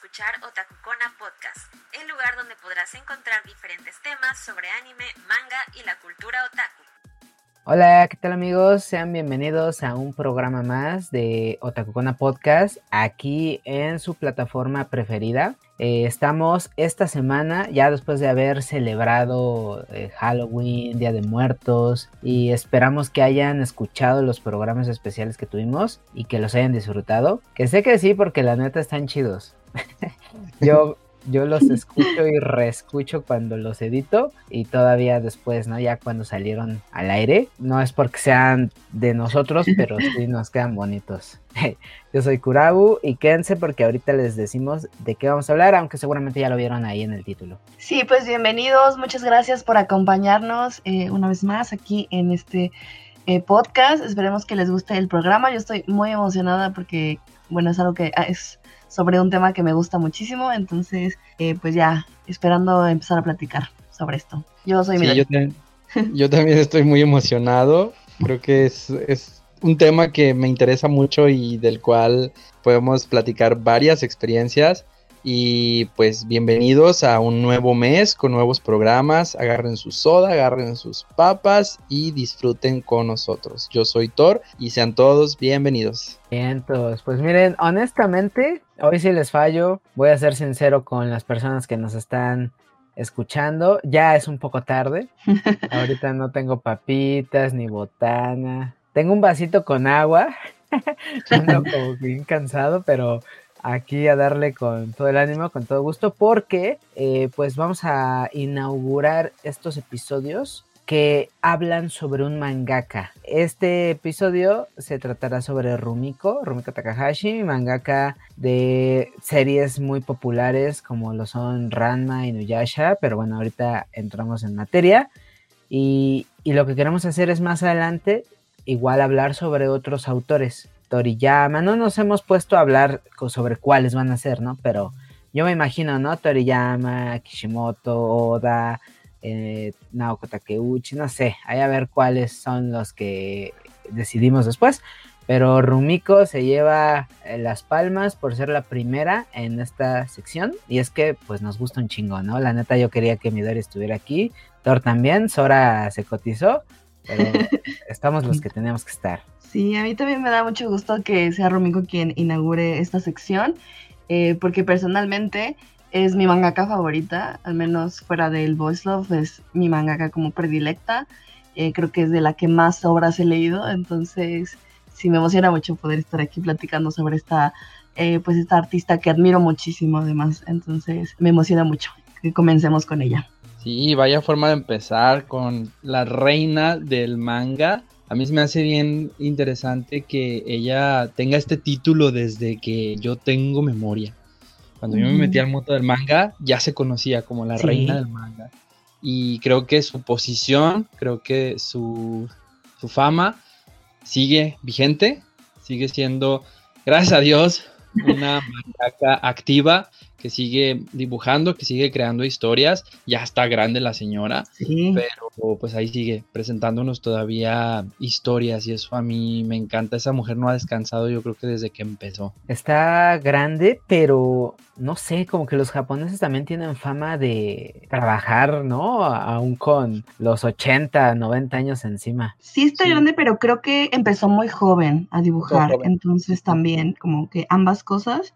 escuchar Otakukona Podcast, el lugar donde podrás encontrar diferentes temas sobre anime, manga y la cultura otaku. Hola, ¿qué tal amigos? Sean bienvenidos a un programa más de Otakukona Podcast aquí en su plataforma preferida. Eh, estamos esta semana ya después de haber celebrado eh, Halloween, Día de Muertos y esperamos que hayan escuchado los programas especiales que tuvimos y que los hayan disfrutado. Que sé que sí porque la neta están chidos. Yo yo los escucho y reescucho cuando los edito y todavía después, ¿no? Ya cuando salieron al aire. No es porque sean de nosotros, pero sí nos quedan bonitos. Yo soy Kurabu y quédense porque ahorita les decimos de qué vamos a hablar, aunque seguramente ya lo vieron ahí en el título. Sí, pues bienvenidos, muchas gracias por acompañarnos eh, una vez más aquí en este eh, podcast. Esperemos que les guste el programa. Yo estoy muy emocionada porque, bueno, es algo que ah, es sobre un tema que me gusta muchísimo, entonces eh, pues ya esperando empezar a platicar sobre esto. Yo soy sí, yo, también estoy muy emocionado, creo que es, es un tema que me interesa mucho y del cual podemos platicar varias experiencias. Y pues bienvenidos a un nuevo mes con nuevos programas. Agarren su soda, agarren sus papas y disfruten con nosotros. Yo soy Thor y sean todos bienvenidos. Bien, todos. Pues miren, honestamente, hoy sí les fallo. Voy a ser sincero con las personas que nos están escuchando. Ya es un poco tarde. Ahorita no tengo papitas ni botana. Tengo un vasito con agua. Ando como bien cansado, pero aquí a darle con todo el ánimo, con todo gusto, porque eh, pues vamos a inaugurar estos episodios que hablan sobre un mangaka. Este episodio se tratará sobre Rumiko, Rumiko Takahashi, mangaka de series muy populares como lo son Ranma y Nuyasha, pero bueno, ahorita entramos en materia. Y, y lo que queremos hacer es más adelante igual hablar sobre otros autores. Toriyama, no nos hemos puesto a hablar sobre cuáles van a ser, ¿no? Pero yo me imagino, ¿no? Toriyama, Kishimoto, Oda, eh, Naoko Takeuchi, no sé, hay a ver cuáles son los que decidimos después. Pero Rumiko se lleva eh, las palmas por ser la primera en esta sección. Y es que pues nos gusta un chingo, ¿no? La neta yo quería que Midori estuviera aquí. Thor también, Sora se cotizó. Pero estamos los que tenemos que estar. Sí, a mí también me da mucho gusto que sea Rumiko quien inaugure esta sección, eh, porque personalmente es mi mangaka favorita, al menos fuera del Voice Love, es mi mangaka como predilecta. Eh, creo que es de la que más obras he leído, entonces sí me emociona mucho poder estar aquí platicando sobre esta, eh, pues esta artista que admiro muchísimo además, entonces me emociona mucho que comencemos con ella. Sí, vaya forma de empezar con la reina del manga a mí se me hace bien interesante que ella tenga este título desde que yo tengo memoria. Cuando yo me metí al mundo del manga, ya se conocía como la reina del manga. Y creo que su posición, creo que su, su fama sigue vigente, sigue siendo, gracias a Dios, una mangaka activa que sigue dibujando, que sigue creando historias. Ya está grande la señora, pero pues ahí sigue presentándonos todavía historias y eso a mí me encanta. Esa mujer no ha descansado yo creo que desde que empezó. Está grande, pero no sé, como que los japoneses también tienen fama de trabajar, ¿no? Aún con los 80, 90 años encima. Sí está grande, pero creo que empezó muy joven a dibujar, entonces también como que ambas cosas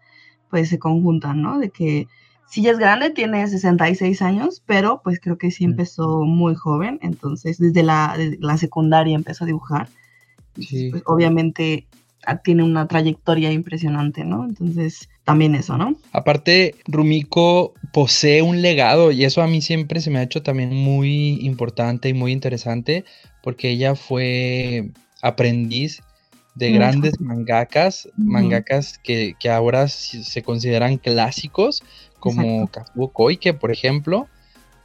pues se conjuntan, ¿no? De que si ya es grande, tiene 66 años, pero pues creo que sí empezó muy joven, entonces desde la, la secundaria empezó a dibujar. Sí. Pues, obviamente ah, tiene una trayectoria impresionante, ¿no? Entonces, también eso, ¿no? Aparte, Rumiko posee un legado y eso a mí siempre se me ha hecho también muy importante y muy interesante porque ella fue aprendiz de grandes mangakas, mangakas que, ahora se consideran clásicos, como Kazuo Koike, por ejemplo.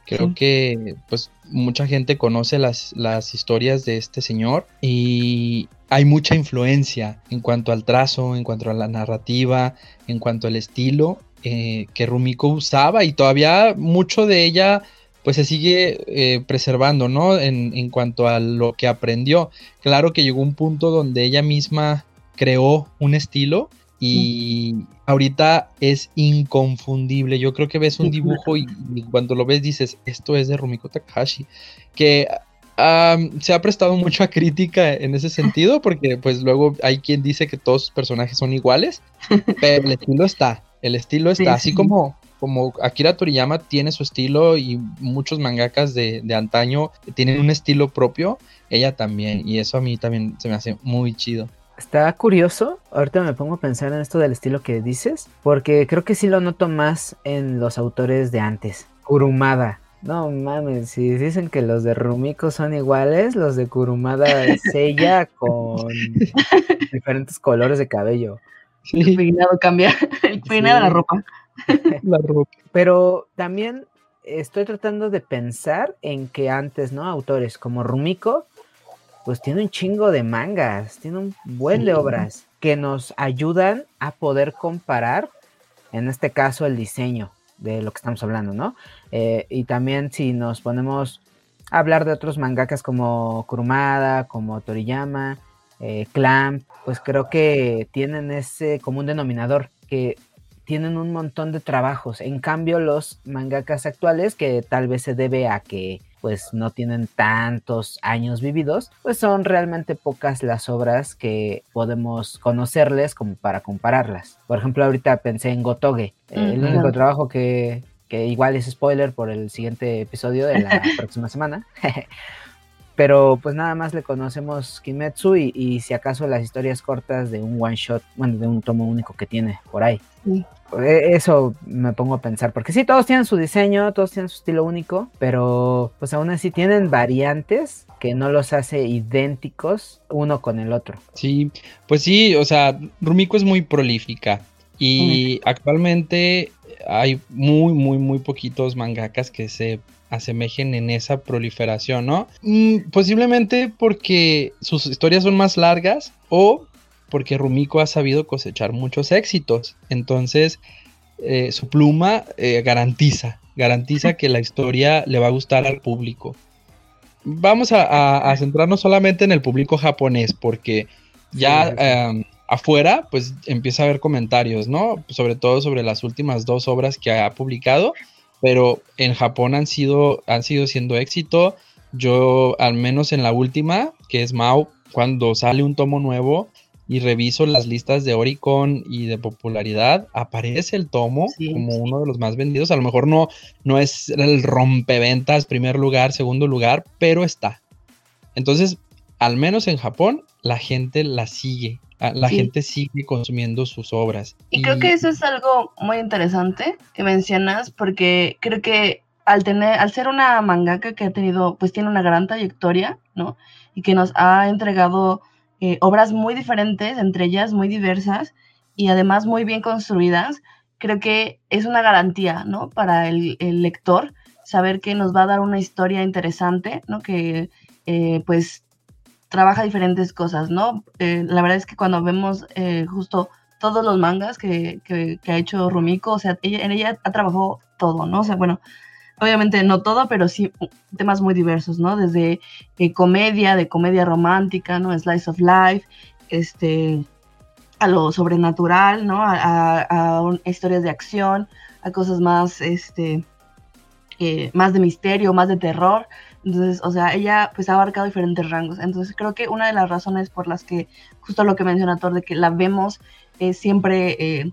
Creo que pues mucha gente conoce las, las historias de este señor y hay mucha influencia en cuanto al trazo, en cuanto a la narrativa, en cuanto al estilo eh, que Rumiko usaba y todavía mucho de ella pues se sigue eh, preservando, ¿no? En, en, cuanto a lo que aprendió. Claro que llegó un punto donde ella misma creó un estilo y ahorita es inconfundible. Yo creo que ves un dibujo y, cuando lo ves dices, esto es de Rumiko Takahashi, que se ha prestado mucha crítica en ese sentido, porque pues luego hay quien dice que todos sus personajes son iguales, pero el estilo está, el estilo está, así como como Akira Toriyama tiene su estilo y muchos mangakas de, de, antaño tienen un estilo propio, ella también, y eso a mí también se me hace muy chido. Está curioso, ahorita me pongo a pensar en esto del estilo que dices, porque creo que sí lo noto más en los autores de antes. Kurumada. No mames, si dicen que los de Rumiko son iguales, los de Kurumada es ella con diferentes colores de cabello. El peinado cambia, el peinado de la ropa. la. Pero también estoy tratando de pensar en que antes, ¿no? Autores como Rumiko, pues tiene un chingo de mangas, tiene un buen de obras que nos ayudan a poder comparar, en este caso, el diseño de lo que estamos hablando, ¿no? Eh, y también si nos ponemos a hablar de otros mangakas como Kurumada, como Toriyama, eh, Clamp, pues creo que tienen ese común denominador, que tienen un montón de trabajos. En cambio, los mangakas actuales, que tal vez se debe a que pues no tienen tantos años vividos, pues son realmente pocas las obras que podemos conocerles como para compararlas. Por ejemplo, ahorita pensé en Gotoge, el único trabajo que, que igual es spoiler por el siguiente episodio de la próxima semana. Pero pues nada más le conocemos Kimetsu y, y, si acaso las historias cortas de un one shot, bueno, de un tomo único que tiene por ahí. E, eso me pongo a pensar, porque sí, todos tienen su diseño, todos tienen su estilo único, pero pues aún así tienen variantes que no los hace idénticos uno con el otro. Sí, pues sí, o sea, Rumiko es muy prolífica y actualmente hay muy, muy, muy poquitos mangakas que se asemejen en esa proliferación, ¿no? Mm, posiblemente porque sus historias son más largas o porque Rumiko ha sabido cosechar muchos éxitos. Entonces, eh, su pluma eh, garantiza, garantiza que la historia le va a gustar al público. Vamos a, centrarnos solamente en el público japonés, porque ya em, afuera, pues empieza a haber comentarios, ¿no? Sobre todo sobre las últimas dos obras que ha publicado, pero en Japón han sido, han sido siendo éxito. Yo, al menos en la última, que es Mao, cuando sale un tomo nuevo, y reviso las listas de Oricon y de popularidad, aparece el tomo como uno de los más vendidos. A lo mejor no, no es el rompeventas, primer lugar, segundo lugar, pero está. Entonces, al menos en Japón, la gente la sigue. La gente sigue consumiendo sus obras. Y, creo que eso es algo muy interesante que mencionas, porque creo que al tener, al ser una mangaka que ha tenido, pues tiene una gran trayectoria, ¿no? Y que nos ha entregado eh, obras muy diferentes, entre ellas muy diversas y además muy bien construidas, creo que es una garantía, ¿no? Para el, lector, saber que nos va a dar una historia interesante, ¿no? Que eh, pues trabaja diferentes cosas, ¿no? Eh, la verdad es que cuando vemos justo todos los mangas que, que, ha hecho Rumiko, o sea, en ella ha trabajado todo, ¿no? O sea, bueno, obviamente no todo, pero sí temas muy diversos, ¿no? Desde eh, comedia, de comedia romántica, ¿no? Slice of Life, este, a lo sobrenatural, ¿no? A, historias de acción, a cosas más, este, eh, más de misterio, más de terror. Entonces, o sea, ella pues ha abarcado diferentes rangos. Entonces, creo que una de las razones por las que, justo lo que menciona Thor, de que la vemos es siempre eh,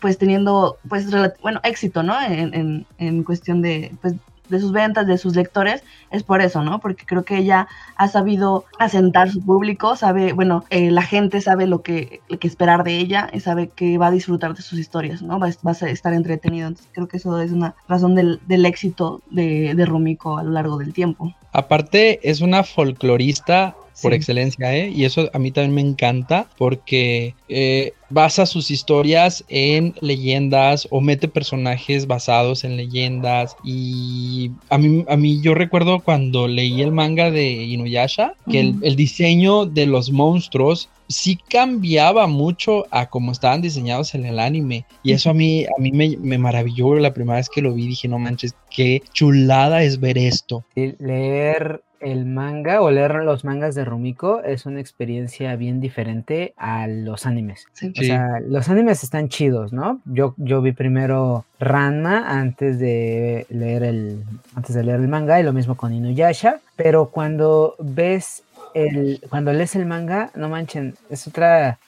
pues teniendo, pues, bueno, éxito, ¿no? En, en, cuestión de, pues, de sus ventas, de sus lectores, es por eso, ¿no? Porque creo que ella ha sabido asentar su público, sabe, bueno, eh, la gente sabe lo que, que, esperar de ella y sabe que va a disfrutar de sus historias, ¿no? Va, va a estar entretenido. Entonces creo que eso es una razón del, del éxito de, de Rumiko a lo largo del tiempo. Aparte, es una folclorista por excelencia, ¿eh? Y eso a mí también me encanta porque eh, basa sus historias en leyendas o mete personajes basados en leyendas. Y a mí, a mí yo recuerdo cuando leí el manga de Inuyasha, que el, diseño de los monstruos sí cambiaba mucho a cómo estaban diseñados en el anime. Y eso a mí, a mí me, me, maravilló la primera vez que lo vi. Dije, no manches, qué chulada es ver esto. Leer el manga o leer los mangas de Rumiko es una experiencia bien diferente a los animes. Sí. O sea, los animes están chidos, ¿no? Yo, yo vi primero Ranma antes de leer el antes de leer el manga y lo mismo con Inuyasha, pero cuando ves el cuando lees el manga, no manchen, es otra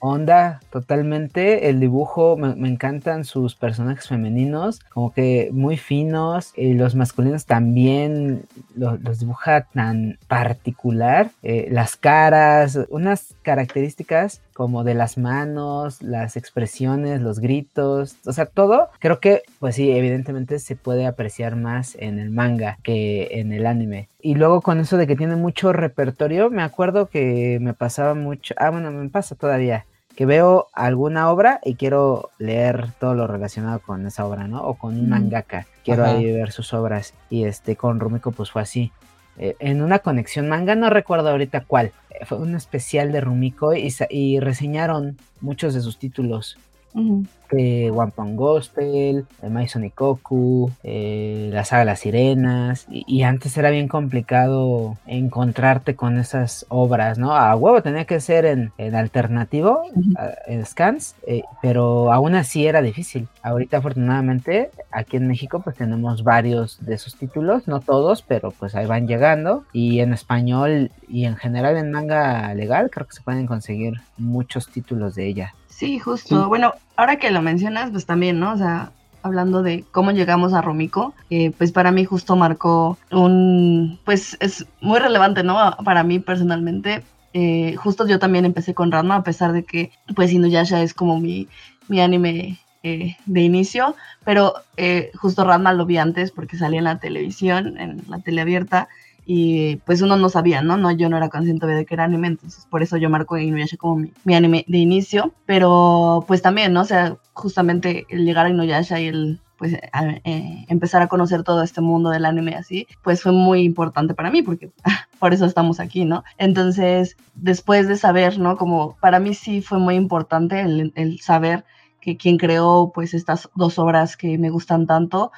onda totalmente. El dibujo, me, encantan sus personajes femeninos, como que muy finos, y los masculinos también lo- los dibuja tan particular. eh, las caras, unas características como de las manos, las expresiones, los gritos, o sea, todo, creo que, pues sí, evidentemente se puede apreciar más en el manga que en el anime. Y luego con eso de que tiene mucho repertorio, me acuerdo que me pasaba mucho, ah, bueno, me pasa todavía, que veo alguna obra y quiero leer todo lo relacionado con esa obra, ¿no? O con un mangaka, quiero ahí ver sus obras. Y este, con Rumiko pues fue así. Eh, en una conexión manga, no recuerdo ahorita cuál, eh, fue un especial de Rumiko y, y reseñaron muchos de sus títulos. Ujú. eh, One Pound Gospel, eh, Maison Ikoku, eh, la saga Las Sirenas, y, y antes era bien complicado encontrarte con esas obras, ¿no? A huevo tenía que ser en, en alternativo, a- en scans, eh, pero aún así era difícil. Ahorita afortunadamente aquí en México pues tenemos varios de esos títulos, no todos, pero pues ahí van llegando, y en español y en general en manga legal creo que se pueden conseguir muchos títulos de ella. Sí, justo. Sí. Bueno, ahora que lo mencionas, pues también, ¿no? O sea, hablando de cómo llegamos a Rumiko, eh, pues para mí justo marcó un, pues es muy relevante, ¿no? Para mí personalmente. Eh, justo yo también empecé con Ranma, a pesar de que, pues Inuyasha es como mi, mi anime eh, de inicio, pero eh, justo Ranma lo vi antes porque salía en la televisión, en la tele abierta, y pues uno no sabía, ¿no? no Yo no era consciente de que era anime, entonces por eso yo marco Inuyasha como mi, mi anime de inicio, pero pues también, ¿no? O sea, justamente el llegar a Inuyasha y el pues a- eh, empezar a conocer todo este mundo del anime así, pues fue muy importante para mí porque por eso estamos aquí, ¿no? Entonces, después de saber, ¿no? Como para mí sí fue muy importante el, el saber que quien creó pues estas dos obras que me gustan tanto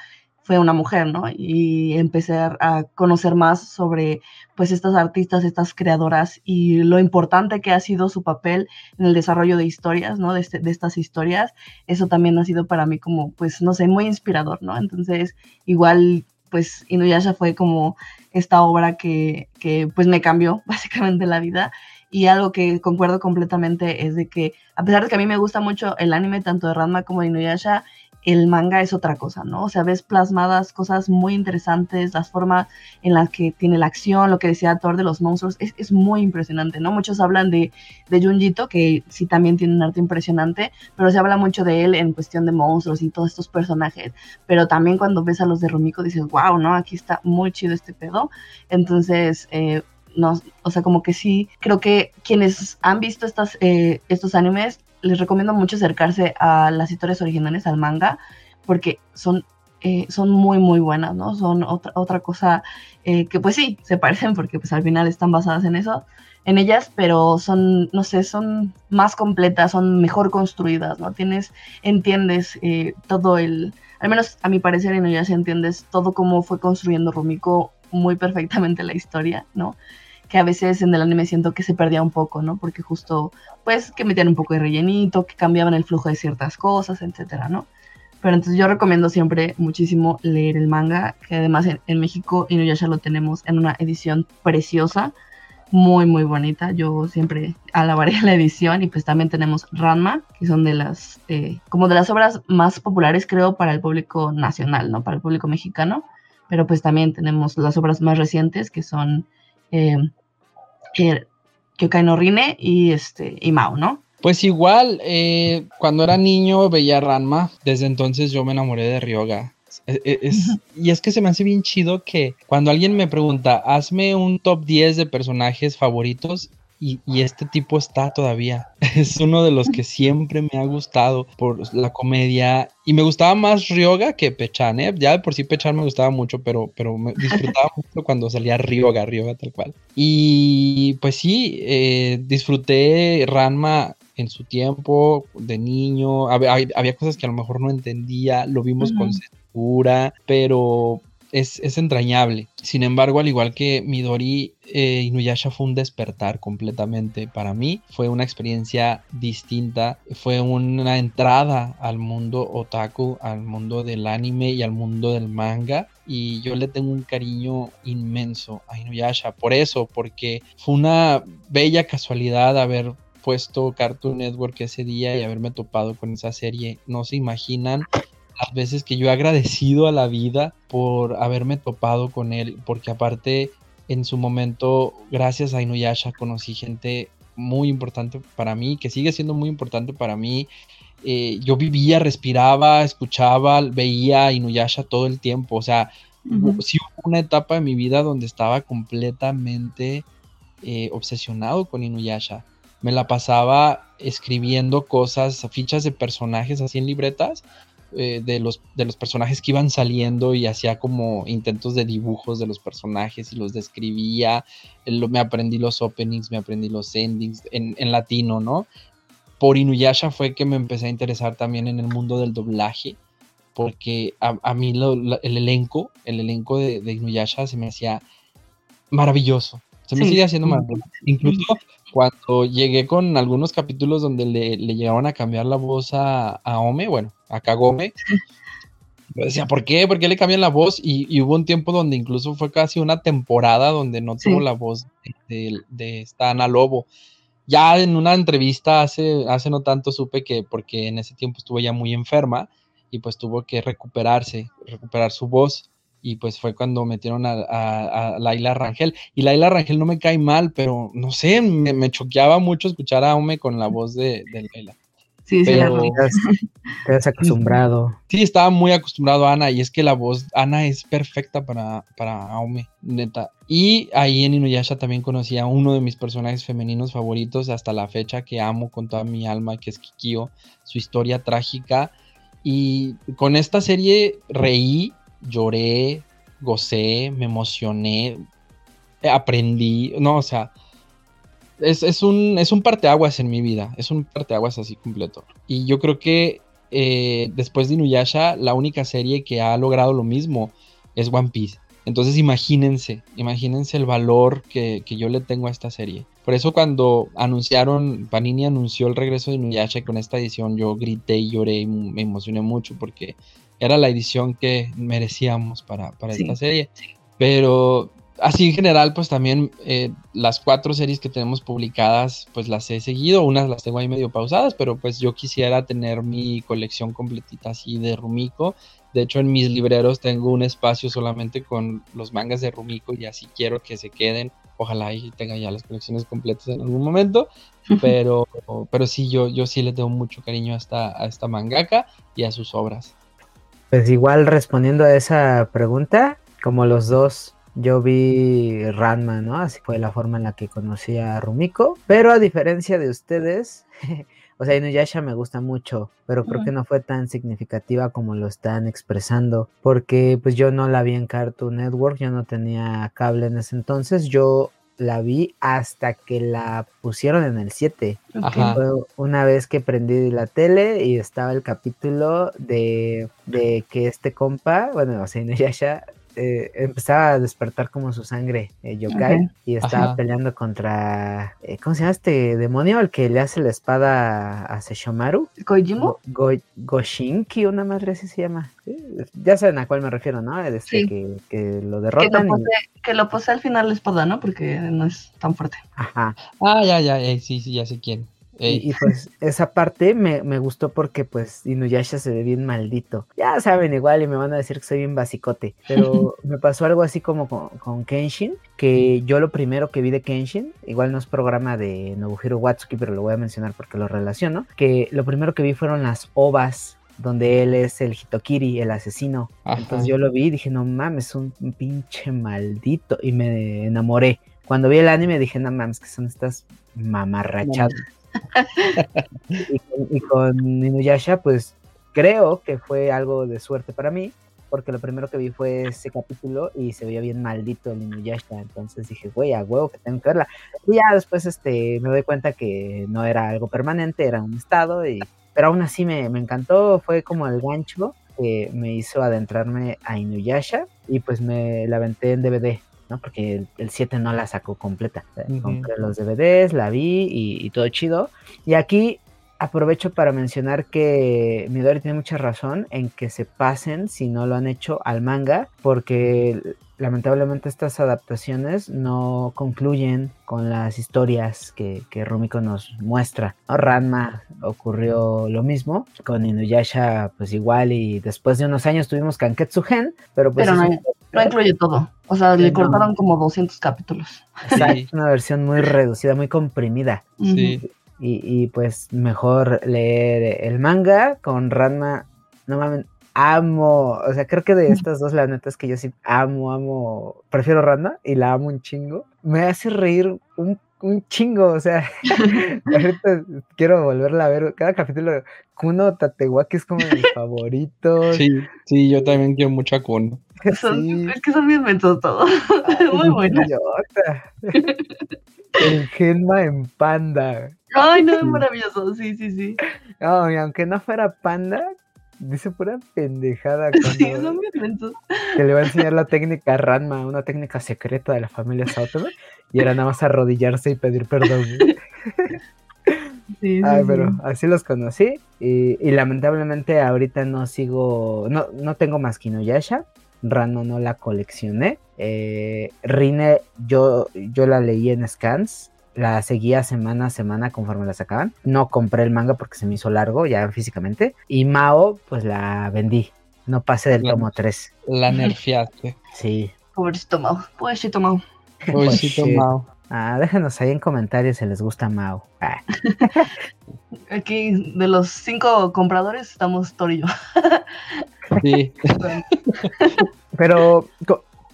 fue una mujer, ¿no? Y empecé a- conocer más sobre pues estas artistas, estas creadoras y lo importante que ha sido su papel en el desarrollo de historias, ¿no? De, este- de estas historias. Eso también ha sido para mí como, pues, no sé, muy inspirador, ¿no? Entonces, igual, pues, Inuyasha fue como esta obra que, que pues, me cambió básicamente la vida. Y algo que concuerdo completamente es de que, a pesar de que a mí me gusta mucho el anime, tanto de Ranma como de Inuyasha, el manga es otra cosa, ¿no? O sea, ves plasmadas cosas muy interesantes, las formas en las que tiene la acción, lo que decía Thor de los monstruos, es, es muy impresionante, ¿no? Muchos hablan de, de Junjito, que sí también tiene un arte impresionante, pero se habla mucho de él en cuestión de monstruos y todos estos personajes, pero también cuando ves a los de Rumiko dices, wow, ¿no? Aquí está muy chido este pedo. Entonces, eh, no, o sea, como que sí, creo que quienes han visto estas, eh, estos animes, les recomiendo mucho acercarse a las historias originales, al manga, porque son, eh, son muy, muy buenas, ¿no? Son otra, otra cosa eh, que pues sí, se parecen porque pues al final están basadas en eso, en ellas, pero son, no sé, son más completas, son mejor construidas, ¿no? Tienes, entiendes eh, todo el, al menos a mi parecer en ellas entiendes todo cómo fue construyendo Rumiko muy perfectamente la historia, ¿no? Que a veces en el anime siento que se perdía un poco, ¿no? Porque justo, pues, que metían un poco de rellenito, que cambiaban el flujo de ciertas cosas, etcétera, ¿no? Pero entonces yo recomiendo siempre muchísimo leer el manga, que además en, en México Inuyasha lo tenemos en una edición preciosa, muy, muy bonita. Yo siempre alabaré la edición y pues también tenemos Ranma, que son de las, eh, como de las obras más populares, creo, para el público nacional, ¿no? Para el público mexicano. Pero pues también tenemos las obras más recientes, que son eh, eh, Kyokai no Rine y, este, y Mao, ¿no? Pues igual, eh, cuando era niño veía Ranma, desde entonces yo me enamoré de Ryoga. Es- es- es- y es que se me hace bien chido que cuando alguien me pregunta, hazme un top 10 de personajes favoritos, y, y este tipo está todavía. Es uno de los que siempre me ha gustado por la comedia. Y me gustaba más Ryoga que Pechan, ¿eh? Ya de por sí Pechan me gustaba mucho, pero, pero me disfrutaba mucho cuando salía Ryoga, Ryoga tal cual. Y pues sí, eh, disfruté Ranma en su tiempo de niño. Hab- hab- Había, cosas que a lo mejor no entendía, lo vimos con censura, pero es, es, entrañable. Sin embargo, al igual que Midori, eh, Inuyasha fue un despertar completamente para mí. Fue una experiencia distinta. Fue una entrada al mundo otaku, al mundo del anime y al mundo del manga. Y yo le tengo un cariño inmenso a Inuyasha. Por eso, porque fue una bella casualidad haber puesto Cartoon Network ese día y haberme topado con esa serie. No se imaginan las veces que yo he agradecido a la vida por haberme topado con él, porque aparte en su momento, gracias a Inuyasha, conocí gente muy importante para mí, que sigue siendo muy importante para mí. Eh, yo vivía, respiraba, escuchaba, veía a Inuyasha todo el tiempo. O sea, sí hubo una etapa de mi vida donde estaba completamente eh, obsesionado con Inuyasha. Me la pasaba escribiendo cosas, fichas de personajes así en libretas eh, de, los, de los personajes que iban saliendo y hacía como intentos de dibujos de los personajes y los describía. me aprendí los openings, me aprendí los endings en, latino, ¿no? Por Inuyasha fue que me empecé a interesar también en el mundo del doblaje, porque a, mí el elenco, el elenco de, Inuyasha se me hacía maravilloso. Se me sigue haciendo maravilloso. Incluso cuando llegué con algunos capítulos donde le, le llegaban a cambiar la voz a, a Ome, bueno, a Kagome, yo decía, ¿por qué? ¿Por qué le cambian la voz? Y, hubo un tiempo donde incluso fue casi una temporada donde no tuvo la voz de, de, esta Ana Lobo. Ya en una entrevista hace, hace no tanto supe que porque en ese tiempo estuvo ya muy enferma y pues tuvo que recuperarse, recuperar su voz y pues fue cuando metieron a, Laila Rangel. Y Laila Rangel no me cae mal, pero no sé, me, choqueaba mucho escuchar a Ome con la voz de, Laila. Sí, sí, la te has acostumbrado. Sí, estaba muy acostumbrado a Ana y es que la voz, Ana es perfecta para, para Aume, neta. Y ahí en Inuyasha también conocí a uno de mis personajes femeninos favoritos hasta la fecha que amo con toda mi alma, que es Kikio, su historia trágica. Y con esta serie reí, lloré, gocé, me emocioné, aprendí, no, o sea, es, un, es un parteaguas en mi vida, es un parteaguas así completo. Y yo creo que eh, después de Inuyasha, la única serie que ha logrado lo mismo es One Piece. Entonces imagínense, imagínense el valor que, que, yo le tengo a esta serie. Por eso cuando anunciaron, Panini anunció el regreso de Inuyasha con esta edición, yo grité y lloré y me emocioné mucho porque era la edición que merecíamos para, esta serie. Pero así en general, pues también eh, las cuatro series que tenemos publicadas, pues las he seguido, unas las tengo ahí medio pausadas, pero pues yo quisiera tener mi colección completita así de Rumiko. De hecho, en mis libreros tengo un espacio solamente con los mangas de Rumiko y así quiero que se queden. Ojalá y tenga ya las colecciones completas en algún momento. Pero, pero sí, yo, yo sí le tengo mucho cariño a esta, a esta mangaka y a sus obras. Pues igual respondiendo a esa pregunta, como los dos, yo vi Ranma, ¿no? Así fue la forma en la que conocí a Rumiko. Pero a diferencia de ustedes, o sea, Inuyasha me gusta mucho, pero creo que no fue tan significativa como lo están expresando, porque pues yo no la vi en Cartoon Network, yo no tenía cable en ese entonces, yo la vi hasta que la pusieron en el 7. Fue una vez que prendí la tele y estaba el capítulo de, de que este compa, bueno, o sea, Inuyasha eh, empezaba a despertar como su sangre eh, yokai y estaba peleando contra eh, ¿cómo se llama este demonio? El que le hace la espada a Seshomaru. ¿Kojimo? Goshinki, una madre así se llama. Ya saben a cuál me refiero, ¿no? Este, que, que, lo derrotan. Que lo, posee, al final la espada, ¿no? Porque no es tan fuerte. Ajá. Ah, ya, ya, sí, sí, ya sé quién. Y, pues esa parte me, gustó porque pues Inuyasha se ve bien maldito. Ya saben igual y me van a decir que soy bien basicote. Pero me pasó algo así como con, Kenshin, que yo lo primero que vi de Kenshin, igual no es programa de Nobuhiro Watsuki, pero lo voy a mencionar porque lo relaciono, que lo primero que vi fueron las ovas donde él es el Hitokiri, el asesino. Entonces yo lo vi y dije, no mames, un, un pinche maldito. Y me enamoré. Cuando vi el anime dije, no mames, que son estas mamarrachadas y, con, Inuyasha, pues creo que fue algo de suerte para mí, porque lo primero que vi fue ese capítulo y se veía bien maldito el Inuyasha, entonces dije, güey, a huevo que tengo que verla. Y ya después este, me doy cuenta que no era algo permanente, era un estado, y, pero aún así me, me encantó, fue como el gancho que me hizo adentrarme a Inuyasha y pues me la aventé en DVD. ¿No? Porque el 7 no la sacó completa. Compré los DVDs, la vi y, y, todo chido. Y aquí aprovecho para mencionar que Midori tiene mucha razón en que se pasen, si no lo han hecho, al manga, porque lamentablemente estas adaptaciones no concluyen con las historias que, que Rumiko nos muestra. Ranma ocurrió lo mismo, con Inuyasha pues igual y después de unos años tuvimos Kanketsu Gen, pero pues... Pero no, incluye todo, o sea, le cortaron como 200 capítulos. Sí. una versión muy reducida, muy comprimida. Sí. Y, y, pues mejor leer el manga con Ranma. No mames, amo. O sea, creo que de estas dos, la neta es que yo sí amo, amo. Prefiero Ranma y la amo un chingo. Me hace reír un, un chingo. O sea, ahorita quiero volverla a ver. Cada capítulo, Kuno Tatewaki es como mi favorito. Sí, sí, yo también quiero mucho a Kuno. Sí. Es que son bien mentos todos. Muy bueno. El Genma en panda. Ay, no, es maravilloso, sí, sí, sí. No, y aunque no fuera panda, dice pura pendejada. Sí, son Que le va a enseñar la técnica Ranma, una técnica secreta de la familia Sotomayor, y era nada más arrodillarse y pedir perdón. Sí, Ay, sí, pero sí. así los conocí y, y lamentablemente ahorita no sigo, no, no tengo más que Inuyasha, Ranma no la coleccioné, eh, Rine yo, yo la leí en scans, la seguía semana a semana conforme la sacaban, no compré el manga porque se me hizo largo ya físicamente y Mao pues la vendí, no pasé del tomo 3, La nerfeaste. sí. Pobrecito Mau, pobrecito Mau. Pobrecito shit. Mao. Ah, déjenos ahí en comentarios si les gusta Mao. Ah. Aquí de los cinco compradores estamos Thor y yo. Sí. Pero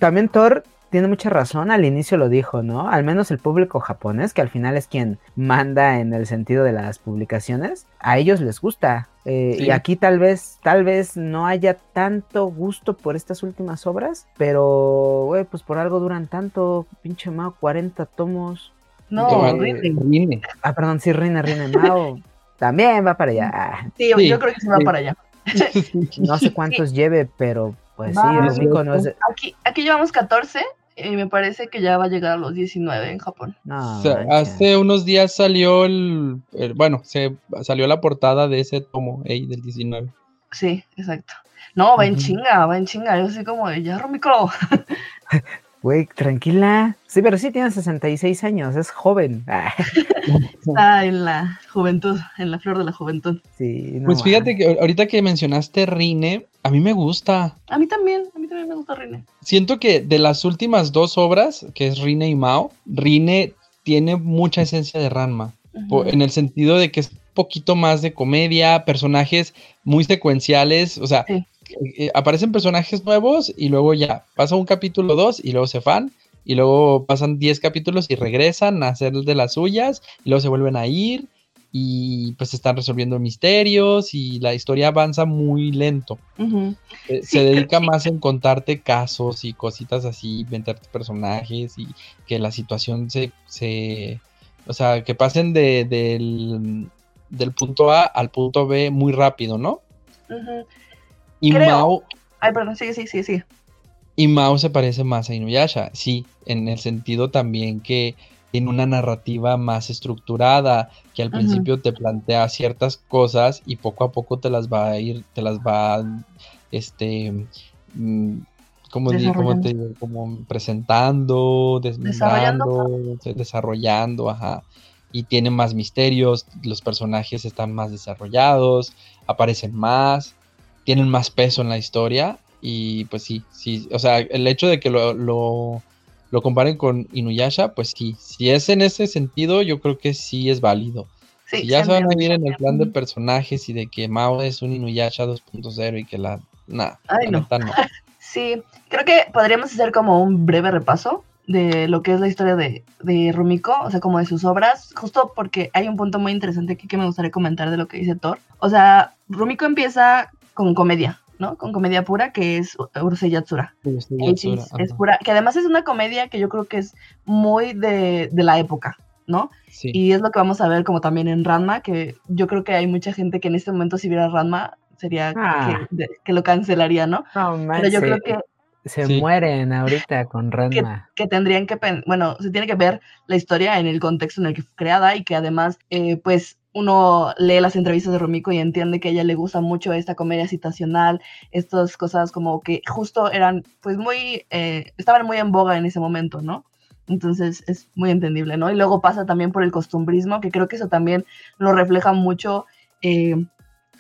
también Thor tiene mucha razón, al inicio lo dijo, ¿no? Al menos el público japonés, que al final es quien manda en el sentido de las publicaciones, a ellos les gusta. Eh, Sí. Y aquí tal vez, tal vez no haya tanto gusto por estas últimas obras, pero, güey, pues por algo duran tanto, pinche Mao, 40 tomos. No, horrible. Rine. Ah, perdón, sí, Rina, Rina, Mao. También va para allá. Sí, Sí, yo creo que se va sí. para allá. No sé cuántos lleve, pero pues sí, Rumiko no es... de- Aquí, aquí llevamos 14 y me parece que ya va a llegar a los 19 en Japón. No, O sea, manches. hace unos días salió el, el- bueno, se salió la portada de ese tomo ey, del 19. Sí, exacto. No, va en Ujú. chinga, va en chinga. Yo soy como, de, ya, Rumiko. Güey, tranquila. Sí, pero sí tiene 66 años, es joven. Ah, Está en la juventud, en la flor de la juventud. sí, no Pues fíjate que ahorita que mencionaste Rine, a mí me gusta. A mí también, a mí también me gusta Rine. Siento que de las últimas dos obras, que es Rine y Mao, Rine tiene mucha esencia de Ranma. En el sentido de que es un poquito más de comedia, personajes muy secuenciales, o sea, Sí. Eh, aparecen personajes nuevos y luego ya pasa un capítulo dos y luego se van y luego pasan 10 capítulos y regresan a hacer de las suyas y luego se vuelven a ir y pues están resolviendo misterios y la historia avanza muy lento. Sí, se dedica sí. más en contarte casos y cositas así, inventarte personajes y que la situación se, se o sea, que pasen de, del, del punto A al punto B muy rápido, ¿no? Ujú. Y Creo- Mao, Ay, perdón, sigue, sigue, sigue, sigue. y Mao se parece más a Inuyasha, sí, en el sentido también que tiene una narrativa más estructurada, que al principio te plantea ciertas cosas y poco a poco te las va a ir, te las va, este, mm, como, como te digo, como presentando, se- desarrollando, ajá. Y tiene más misterios, los personajes están más desarrollados, aparecen más, tienen más peso en la historia y pues sí, sí, o sea, el hecho de que lo, lo, lo comparen con Inuyasha, pues sí, si es en ese sentido, yo creo que sí es válido. Sí, si ya se van a ir en el plan de personajes y de que Mao es un Inuyasha 2.0 y que la... La no. no. Sí, creo que podríamos hacer como un breve repaso de lo que es la historia de, de Rumiko, o sea, como de sus obras, justo porque hay un punto muy interesante aquí que me gustaría comentar de lo que dice Thor. O sea, Rumiko empieza con comedia, ¿no? Con comedia pura, que es Urusei Yatsura. Yatsura, Es, pura, que además es una comedia que yo creo que es muy de, de la época, ¿no? Sí. Y es lo que vamos a ver como también en Ranma, que yo creo que hay mucha gente que en este momento si viera Ranma sería Ah. que, de- que lo cancelaría, ¿no? No, Pero man, yo se, creo que, se Sí. mueren ahorita con Ranma. que tendrían que, bueno, se tiene que ver la historia en el contexto en el que fue creada y que además, eh, pues, uno lee las entrevistas de Rumiko y entiende que a ella le gusta mucho esta comedia citacional, estas cosas como que justo eran, pues, muy, eh, estaban muy en boga en ese momento, ¿no? Entonces es muy entendible, ¿no? Y luego pasa también por el costumbrismo, que creo que eso también lo refleja mucho eh,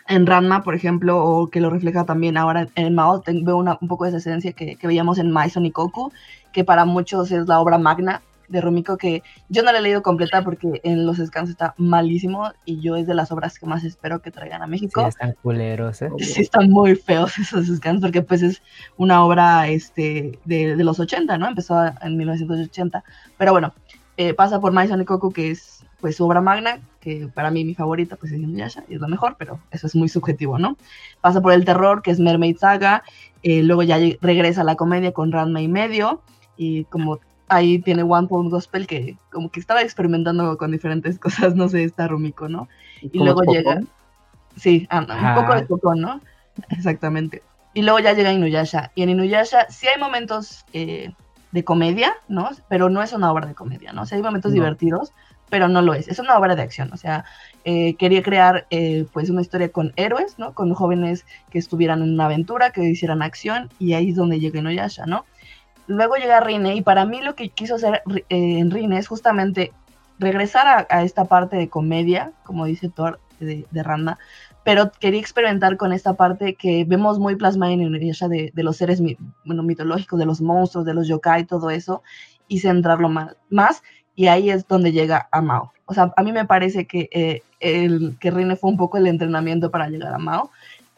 en Ranma, por ejemplo, o que lo refleja también ahora en Mao. Veo un poco de esa esencia que, que veíamos en Maison y Koku, que para muchos es la obra magna de Rumiko, que yo no la he leído completa porque en los scans está malísimo y yo es de las obras que más espero que traigan a Sí, México. están culeros, ¿eh? Sí, están muy feos esos scans porque pues es una obra este, de, de los 80, ¿no? Empezó en 1980. Pero bueno, eh, pasa por Maison y Koku, que es pues su obra magna, que para mí mi favorita pues es Inuyasha, y es la mejor, pero eso es muy subjetivo, ¿no? Pasa por el terror, que es Mermaid Saga, eh, luego ya regresa a la comedia con Ranma y medio, y como ahí tiene One Pound Gospel, que como que estaba experimentando con diferentes cosas, no sé, está Rumiko, ¿no? Y luego llega. Sí, anda, un poco de. Spokon, ¿no? Exactamente. Y luego ya llega Inuyasha. Y en Inuyasha sí hay momentos eh, de comedia, ¿no? Pero no es una obra de comedia, ¿no? O sea, hay momentos No. divertidos, pero no lo es. Es una obra de acción. O sea, eh, quería crear eh, pues una historia con héroes, ¿no? Con jóvenes que estuvieran en una aventura, que hicieran acción. Y ahí es donde llega Inuyasha, ¿no? Luego llega Rine. Y para mí lo que quiso hacer eh, en Rine es justamente regresar a, esta parte de comedia, como dice Thor, de, Ranma, pero quería experimentar con esta parte que vemos muy plasmada en Inuyasha de, de los seres bueno, mitológicos, de los monstruos, de los yokai, todo eso, y centrarlo más, más, y ahí es donde llega a Mao. O sea, a mí me parece que, eh, el, que Rine fue un poco el entrenamiento para llegar a Mao,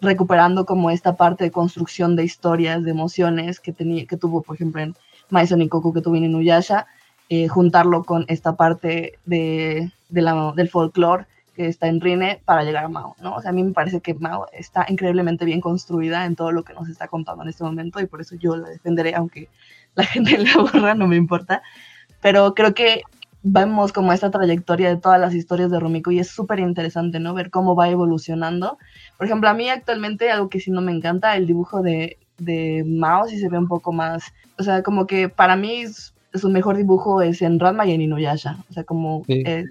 recuperando como esta parte de construcción de historias, de emociones que, tenía, que tuvo, por ejemplo, en Maison y Koku, que tuvo en Inuyasha, eh, juntarlo con esta parte de, de la, del folclore que está en Rine para llegar a Mao, ¿no? O sea, a mí me parece que Mao está increíblemente bien construida en todo lo que nos está contando en este momento y por eso yo la defenderé, aunque la gente le aburra, no me importa. Pero creo que vemos como esta trayectoria de todas las historias de Rumiko y es súper interesante, ¿no? Ver cómo va evolucionando. Por ejemplo, a mí actualmente algo que sí no me encanta, el dibujo de, de Mao sí se ve un poco más, o sea, como que para mí su mejor dibujo es en Ranma y en Inuyasha, o sea, como Sí. es,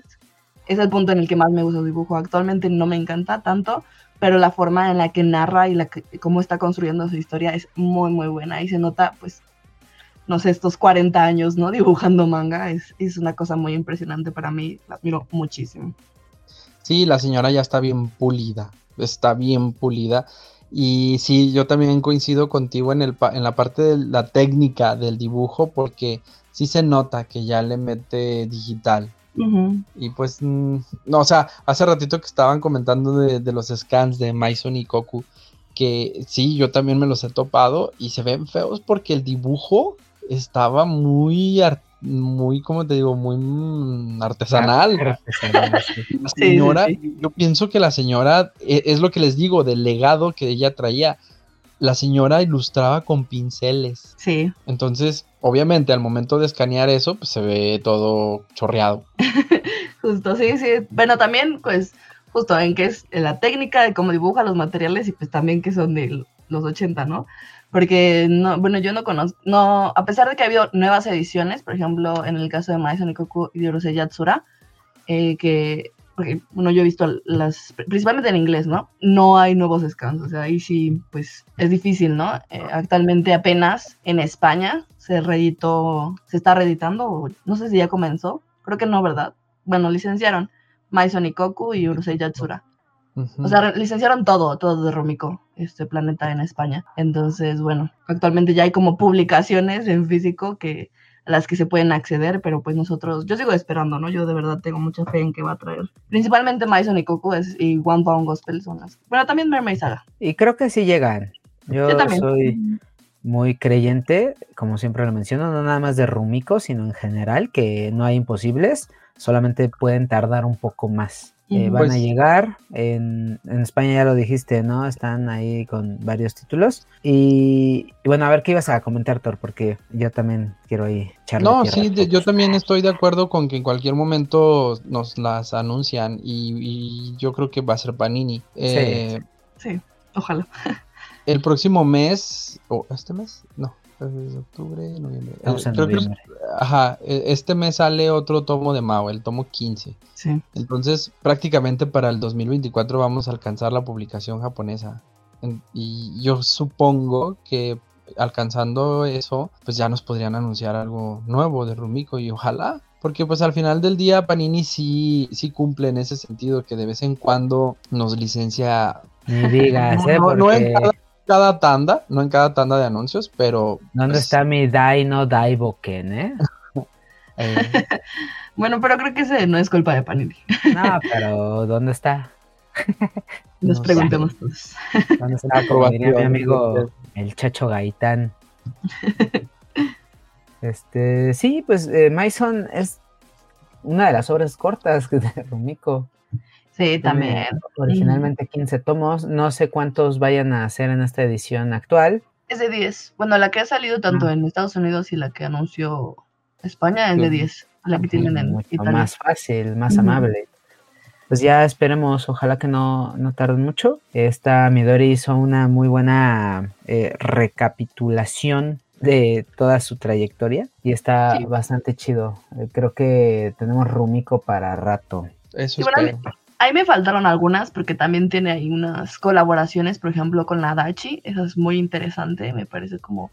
es el punto en el que más me gusta su dibujo. Actualmente no me encanta tanto, pero la forma en la que narra y la que, cómo está construyendo su historia es muy, muy buena y se nota, pues, no sé, estos 40 años, ¿no? Dibujando manga, es, es una cosa muy impresionante para mí, la admiro muchísimo. Sí, la señora ya está bien pulida, está bien pulida. Y sí, yo también coincido contigo en, el, en la parte de la técnica del dibujo, porque sí se nota que ya le mete digital. Y pues, mm, no, o sea, hace ratito que estaban comentando de, de los scans de Maison y Koku, que sí, yo también me los he topado y se ven feos porque el dibujo estaba muy, muy, ¿cómo te digo? Muy mm, artesanal. Artesanal, sí. La Sí, sí, señora, sí. yo pienso que la señora, e- es lo que les digo, del legado que ella traía. La señora ilustraba con pinceles. Sí, Entonces, obviamente, al momento de escanear eso, pues se ve todo chorreado. justo, sí, sí. Bueno, también, pues, justo en que es la técnica de cómo dibuja los materiales y pues también que son de los 80, ¿no? Porque, no, bueno, yo no conozco, no, a pesar de que ha habido nuevas ediciones, por ejemplo, en el caso de Maison y Koku y Yorosei Yatsura, eh, que, porque, bueno, yo he visto las, principalmente en inglés, ¿no? No hay nuevos scans, o sea, ahí sí, pues, es difícil, ¿no? Eh, actualmente apenas en España se reeditó, se está reeditando, no sé si ya comenzó, creo que no, ¿verdad? Bueno, licenciaron Maison y Koku y Urusei Yatsura. O sea, licenciaron todo, todo de Rumiko, este planeta en España. Entonces, bueno, actualmente ya hay como publicaciones en físico que a las que se pueden acceder, pero pues nosotros, yo sigo esperando, ¿no? Yo de verdad tengo mucha fe en que va a traer. Principalmente Maison y Koku es, y One Pound Gospel son las. Bueno, también Mermaid Saga. Y creo que sí llegan. Yo, Yo también. soy muy creyente, como siempre lo menciono, no nada más de Rumiko, sino en general, que no hay imposibles, solamente pueden tardar un poco más. Eh, van a Pues- llegar, en, en España ya lo dijiste, ¿no? Están ahí con varios títulos. Y, y bueno, a ver qué ibas a comentar, Thor, porque yo también quiero ahí echarle No, sí, de- yo también estoy de acuerdo con que en cualquier momento nos las anuncian y, y yo creo que va a ser Panini. Eh, Sí. Ojalá. El próximo mes, o este mes, no, es octubre, noviembre. Estamos eh, en creo que- noviembre. ajá, e- este mes sale otro tomo de Mao, el tomo 15. Sí. Entonces, prácticamente para el 2024 vamos a alcanzar la publicación japonesa. En- Y yo supongo que alcanzando eso, pues ya nos podrían anunciar algo nuevo de Rumiko y ojalá, porque pues al final del día Panini sí, sí cumple en ese sentido que de vez en cuando nos licencia, Ni digas, ¿eh? no, no en Porque cada, cada tanda, no en cada tanda de anuncios, pero... ¿dónde pues, está mi Dai no Daiboken, eh? eh, Bueno, pero creo que ese no es culpa de Panini. No, pero ¿dónde está? Nos No sé. preguntemos todos. ¿Dónde está? Como diría mi amigo el Chacho Gaitán. Este, sí, pues eh, Maison es una de las obras cortas de Rumiko. Sí, también. Originalmente 15 tomos. No sé cuántos vayan a hacer en esta edición actual. Es de 10. Bueno, la que ha salido tanto en Estados Unidos y la que anunció España es de Ujú. 10. La que tienen en mucho Italia. más fácil, más amable. Pues ya esperemos, ojalá que no, no tarden mucho. Esta Midori hizo una muy buena eh, recapitulación de toda su trayectoria y está Sí. bastante chido. Creo que tenemos Rumiko para rato. eso Y Ahí me faltaron algunas porque también tiene ahí unas colaboraciones, por ejemplo, con la Dachi. Esa es muy interesante, me parece como...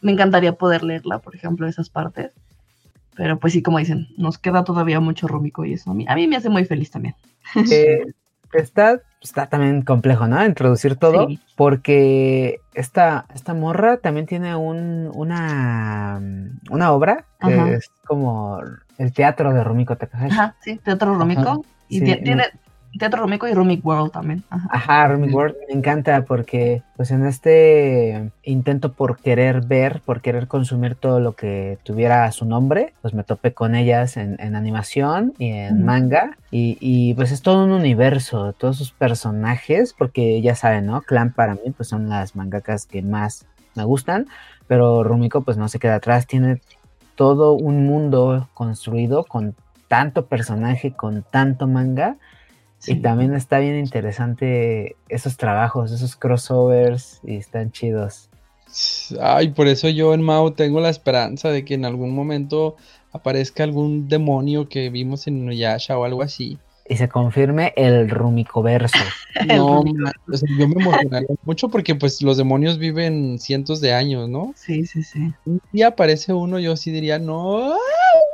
Me encantaría poder leerla, por ejemplo, esas partes. Pero pues sí, como dicen, nos queda todavía mucho Rumiko y eso a mí, a mí me hace muy feliz también. Eh, está, está también complejo, ¿no? Introducir todo, Sí. porque esta, esta morra también tiene un, una, una obra que Ajá. es como el teatro de Rumiko Takahashi. Ajá, sí, Teatro Rumiko. Y Sí, tiene Teatro Rumiko y Rumik World también. Ajá. Ajá, Rumik World me encanta porque pues en este intento por querer ver, por querer consumir todo lo que tuviera su nombre, pues me topé con ellas en, en animación y en Ujú. manga y, y, pues es todo un universo, todos sus personajes, porque ya saben, ¿no? Clan para mí pues son las mangakas que más me gustan, pero Rumiko pues no se queda atrás, tiene todo un mundo construido con tanto personaje, con tanto manga. Sí. Y también está bien interesante esos trabajos, esos crossovers y están chidos. Ay, por eso yo en Mao tengo la esperanza de que en algún momento aparezca algún demonio que vimos en Inuyasha o algo así. Y se confirme el Rumicoverso. No, Rumiko. o sea, yo me emocionaría mucho porque pues los demonios viven cientos de años, ¿no? Sí, sí, sí. Un día aparece uno, yo sí diría, no,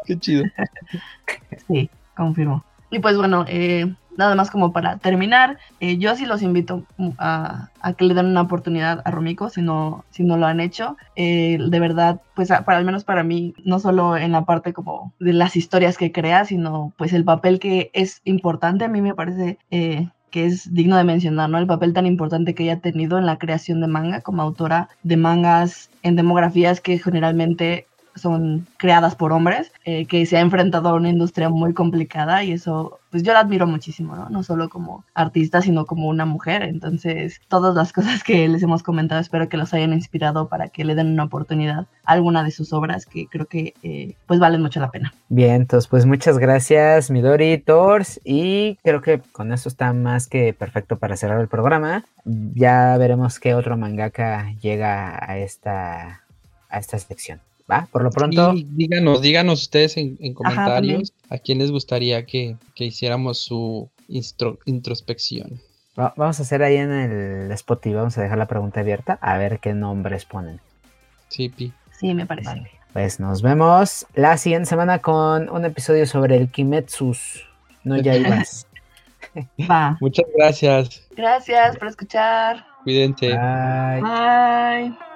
qué chido. Sí, confirmo. Y pues bueno, eh, nada más como para terminar, eh, yo sí los invito a, a que le den una oportunidad a Rumiko si no, si no lo han hecho. Eh, de verdad, pues a- para al menos para mí, no solo en la parte como de las historias que crea, sino pues el papel que es importante, a mí me parece eh, que es digno de mencionar, ¿no? El papel tan importante que ella ha tenido en la creación de manga como autora de mangas en demografías que generalmente son creadas por hombres, eh, que se ha enfrentado a una industria muy complicada y eso, pues yo la admiro muchísimo, ¿no? No solo como artista, sino como una mujer. Entonces, todas las cosas que les hemos comentado, espero que los hayan inspirado para que le den una oportunidad a alguna de sus obras que creo que eh, pues valen mucho la pena. Bien, entonces pues muchas gracias Midori, Tors y creo que con eso está más que perfecto para cerrar el programa. Ya veremos qué otro mangaka llega a esta, a esta sección. ¿Va? Por lo pronto, Y díganos, díganos ustedes en, en Ajá, comentarios a quién les gustaría que, que hiciéramos su instro- introspección. va- vamos a hacer ahí en el Spotify, vamos a dejar la pregunta abierta a ver qué nombres ponen. Sí, Pi. Sí, me parece. Vale. Pues nos vemos la siguiente semana con un episodio sobre el Kimetsus. No ya ibas. Va. Muchas gracias. Gracias por escuchar. Cuídense. Bye. Bye.